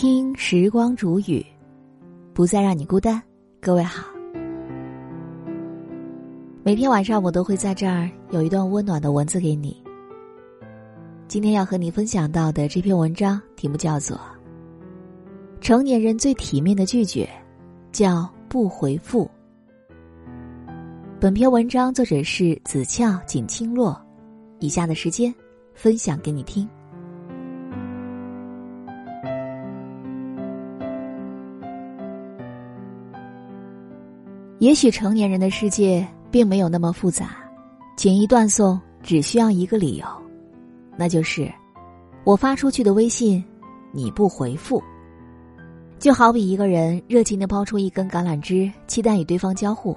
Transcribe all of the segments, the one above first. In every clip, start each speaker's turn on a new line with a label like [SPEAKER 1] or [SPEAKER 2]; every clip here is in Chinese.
[SPEAKER 1] 听时光煮雨，不再让你孤单。各位好，每天晚上我都会在这儿有一段温暖的文字给你。今天要和你分享到的这篇文章题目叫做《成年人最体面的拒绝》，叫不回复。本篇文章作者是子俏锦清落，以下的时间分享给你听。也许成年人的世界并没有那么复杂，简易断送只需要一个理由，那就是我发出去的微信你不回复。就好比一个人热情的抛出一根橄榄枝，期待与对方交互，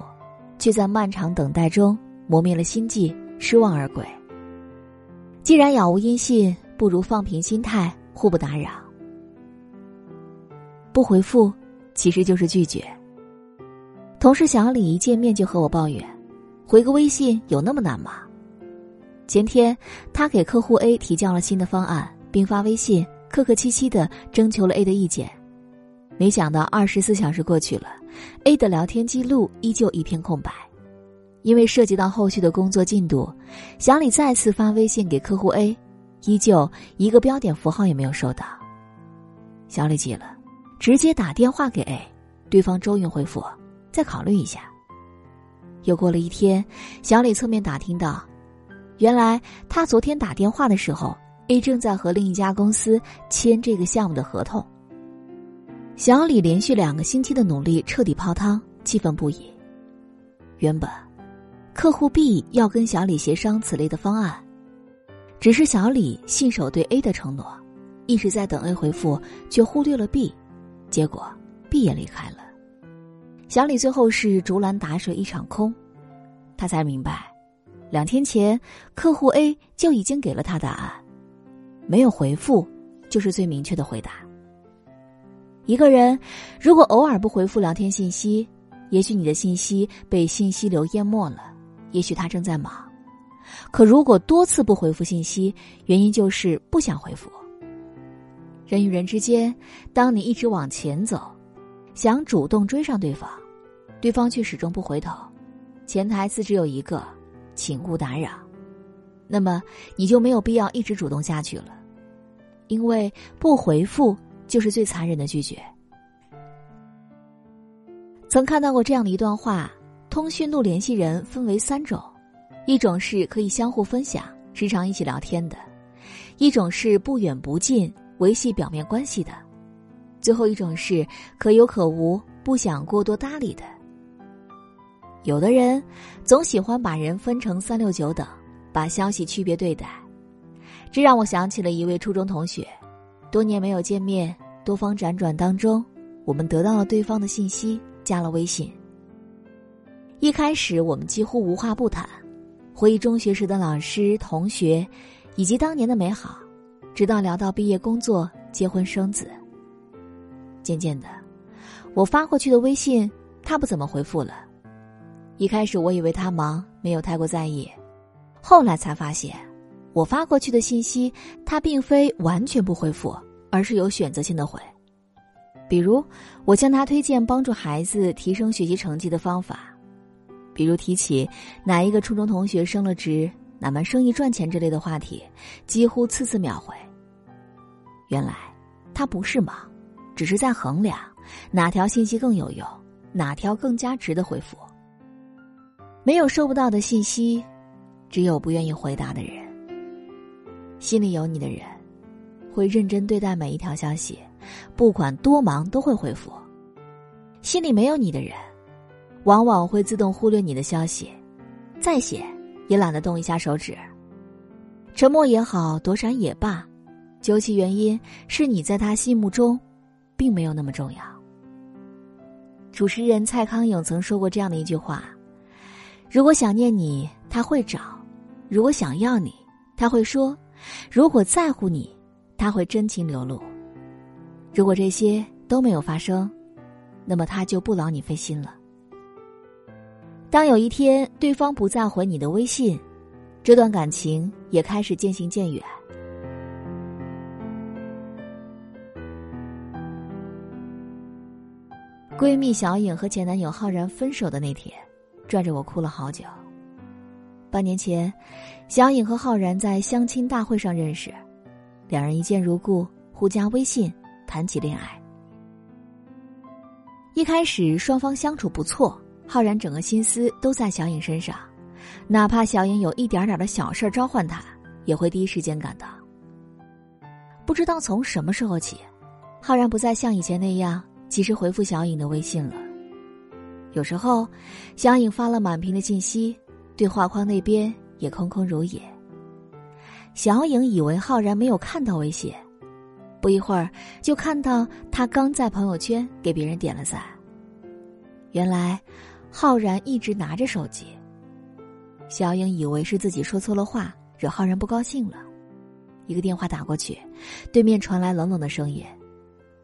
[SPEAKER 1] 却在漫长等待中磨灭了心计，失望而归。既然杳无音信，不如放平心态，互不打扰。不回复其实就是拒绝。同事小李一见面就和我抱怨：“回个微信有那么难吗？”前天他给客户 A 提交了新的方案，并发微信客客气气的征求了 A 的意见。没想到二十四小时过去了，A 的聊天记录依旧一片空白。因为涉及到后续的工作进度，小李再次发微信给客户 A，依旧一个标点符号也没有收到。小李急了，直接打电话给 A，对方周云回复。再考虑一下。又过了一天，小李侧面打听到，原来他昨天打电话的时候，A 正在和另一家公司签这个项目的合同。小李连续两个星期的努力彻底泡汤，气愤不已。原本，客户 B 要跟小李协商此类的方案，只是小李信守对 A 的承诺，一直在等 A 回复，却忽略了 B，结果 B 也离开了。小李最后是竹篮打水一场空，他才明白，两天前客户 A 就已经给了他答案，没有回复就是最明确的回答。一个人如果偶尔不回复聊天信息，也许你的信息被信息流淹没了，也许他正在忙；可如果多次不回复信息，原因就是不想回复。人与人之间，当你一直往前走，想主动追上对方。对方却始终不回头，潜台词只有一个，请勿打扰。那么你就没有必要一直主动下去了，因为不回复就是最残忍的拒绝。曾看到过这样的一段话：通讯录联系人分为三种，一种是可以相互分享、时常一起聊天的；一种是不远不近、维系表面关系的；最后一种是可有可无、不想过多搭理的。有的人总喜欢把人分成三六九等，把消息区别对待，这让我想起了一位初中同学。多年没有见面，多方辗转当中，我们得到了对方的信息，加了微信。一开始我们几乎无话不谈，回忆中学时的老师、同学，以及当年的美好，直到聊到毕业、工作、结婚、生子。渐渐的，我发过去的微信，他不怎么回复了。一开始我以为他忙，没有太过在意，后来才发现，我发过去的信息，他并非完全不回复，而是有选择性的回。比如，我向他推荐帮助孩子提升学习成绩的方法；比如提起哪一个初中同学升了职、哪门生意赚钱之类的话题，几乎次次秒回。原来，他不是忙，只是在衡量哪条信息更有用，哪条更加值得回复。没有收不到的信息，只有不愿意回答的人。心里有你的人，会认真对待每一条消息，不管多忙都会回复；心里没有你的人，往往会自动忽略你的消息，再写也懒得动一下手指。沉默也好，躲闪也罢，究其原因，是你在他心目中，并没有那么重要。主持人蔡康永曾说过这样的一句话。如果想念你，他会找；如果想要你，他会说；如果在乎你，他会真情流露。如果这些都没有发生，那么他就不劳你费心了。当有一天对方不再回你的微信，这段感情也开始渐行渐远。闺蜜小颖和前男友浩然分手的那天，拽着我哭了好久。半年前，小颖和浩然在相亲大会上认识，两人一见如故，互加微信，谈起恋爱。一开始双方相处不错，浩然整个心思都在小颖身上，哪怕小颖有一点点的小事召唤他，也会第一时间赶到。不知道从什么时候起，浩然不再像以前那样。及时回复小颖的微信了。有时候，小颖发了满屏的信息，对话框那边也空空如也。小颖以为浩然没有看到微信，不一会儿就看到他刚在朋友圈给别人点了赞。原来，浩然一直拿着手机。小颖以为是自己说错了话，惹浩然不高兴了。一个电话打过去，对面传来冷冷的声音：“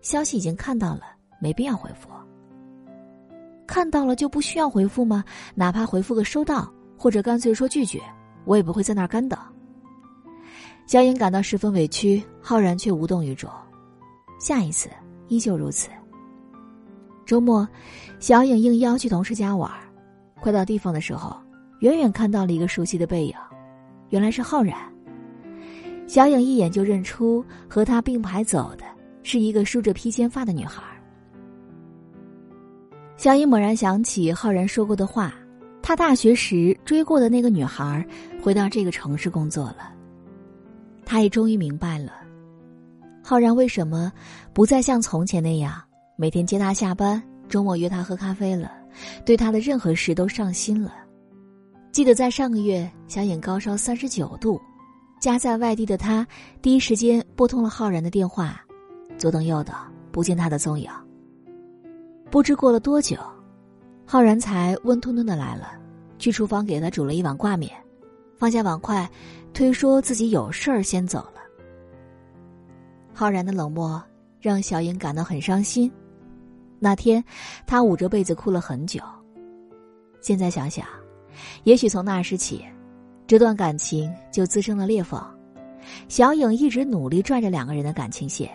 [SPEAKER 1] 消息已经看到了。”没必要回复。看到了就不需要回复吗？哪怕回复个收到，或者干脆说拒绝，我也不会在那儿干等。小颖感到十分委屈，浩然却无动于衷。下一次依旧如此。周末，小颖应邀去同事家玩，快到地方的时候，远远看到了一个熟悉的背影，原来是浩然。小颖一眼就认出和他并排走的是一个梳着披肩发的女孩。小颖猛然想起浩然说过的话，他大学时追过的那个女孩，回到这个城市工作了。他也终于明白了，浩然为什么不再像从前那样每天接他下班，周末约他喝咖啡了，对他的任何事都上心了。记得在上个月，小颖高烧三十九度，家在外地的他第一时间拨通了浩然的电话，左等右等，不见他的踪影。不知过了多久，浩然才温吞吞的来了，去厨房给他煮了一碗挂面，放下碗筷，推说自己有事儿先走了。浩然的冷漠让小英感到很伤心，那天他捂着被子哭了很久。现在想想，也许从那时起，这段感情就滋生了裂缝。小颖一直努力拽着两个人的感情线，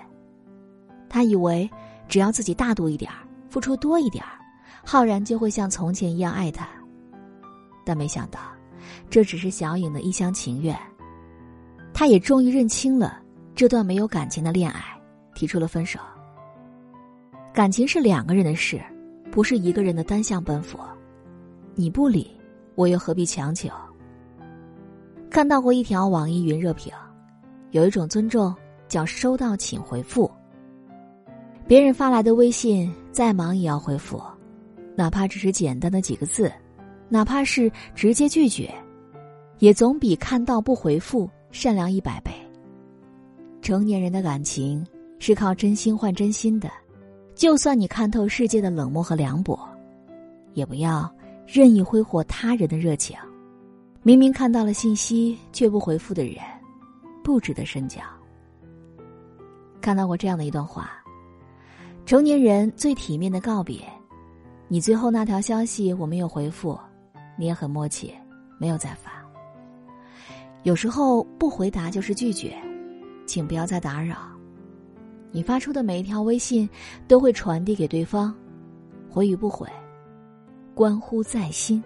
[SPEAKER 1] 他以为只要自己大度一点儿。付出多一点儿，浩然就会像从前一样爱他。但没想到，这只是小颖的一厢情愿。他也终于认清了这段没有感情的恋爱，提出了分手。感情是两个人的事，不是一个人的单向奔赴。你不理，我又何必强求？看到过一条网易云热评，有一种尊重叫收到请回复。别人发来的微信，再忙也要回复，哪怕只是简单的几个字，哪怕是直接拒绝，也总比看到不回复善良一百倍。成年人的感情是靠真心换真心的，就算你看透世界的冷漠和凉薄，也不要任意挥霍他人的热情。明明看到了信息却不回复的人，不值得深交。看到过这样的一段话。成年人最体面的告别，你最后那条消息我没有回复，你也很默契，没有再发。有时候不回答就是拒绝，请不要再打扰。你发出的每一条微信都会传递给对方，回与不回，关乎在心。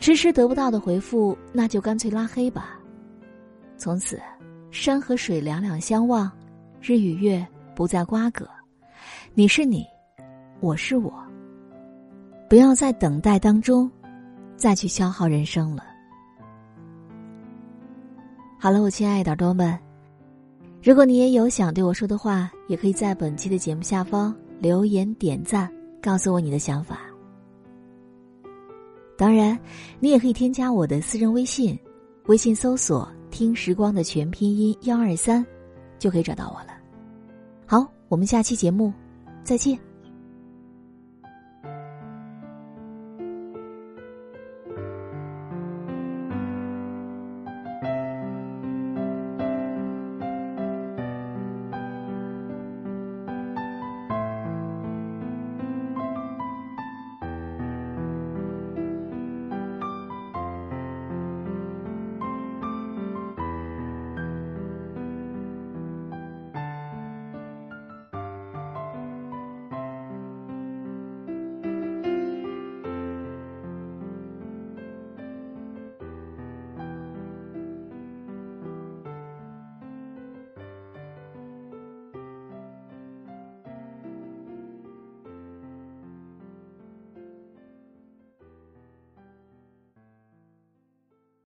[SPEAKER 1] 迟迟得不到的回复，那就干脆拉黑吧。从此，山和水两两相望。日与月不再瓜葛，你是你，我是我。不要在等待当中再去消耗人生了。好了，我亲爱的耳朵们，如果你也有想对我说的话，也可以在本期的节目下方留言点赞，告诉我你的想法。当然，你也可以添加我的私人微信，微信搜索“听时光”的全拼音幺二三，就可以找到我了。好，我们下期节目再见。